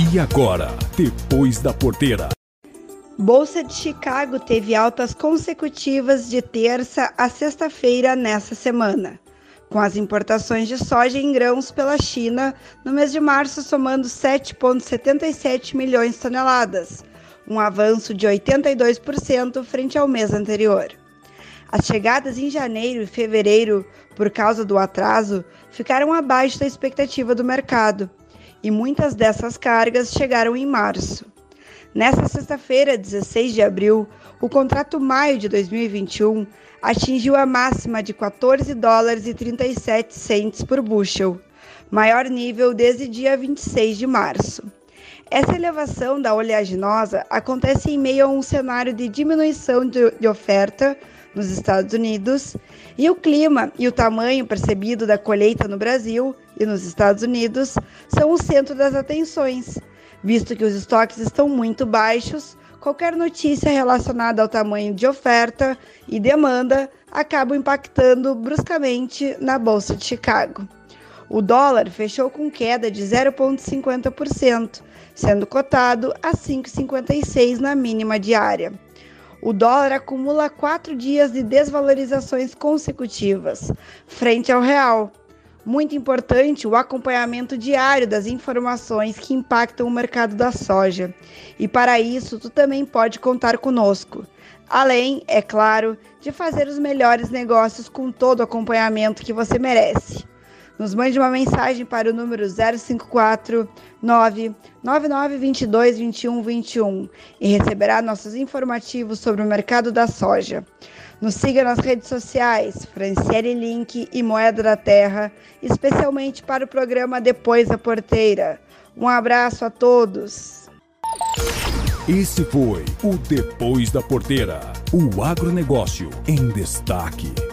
E agora, depois da porteira. Bolsa de Chicago teve altas consecutivas de terça a sexta-feira nessa semana, com as importações de soja em grãos pela China no mês de março somando 7,77 milhões de toneladas, um avanço de 82% frente ao mês anterior. As chegadas em janeiro e fevereiro, por causa do atraso, ficaram abaixo da expectativa do mercado, e muitas dessas cargas chegaram em março. Nessa sexta-feira, 16 de abril, o contrato maio de 2021 atingiu a máxima de 14 dólares e 37 centes por bushel, maior nível desde dia 26 de março. Essa elevação da oleaginosa acontece em meio a um cenário de diminuição de oferta nos Estados Unidos e o clima e o tamanho percebido da colheita no Brasil e nos Estados Unidos são o centro das atenções Visto que os estoques estão muito baixos, qualquer notícia relacionada ao tamanho de oferta e demanda acaba impactando bruscamente na Bolsa de Chicago. O dólar fechou com queda de 0,50%, sendo cotado a 5,56 na mínima diária. O dólar acumula quatro dias de desvalorizações consecutivas, frente ao real, muito importante o acompanhamento diário das informações que impactam o mercado da soja. E para isso, tu também pode contar conosco. Além, é claro, de fazer os melhores negócios com todo o acompanhamento que você merece. Nos mande uma mensagem para o número 054 99922 2121 e receberá nossos informativos sobre o mercado da soja. Nos siga nas redes sociais, Franciele Link e Moeda da Terra, especialmente para o programa Depois da Porteira. Um abraço a todos. Esse foi o Depois da Porteira, o agronegócio em destaque.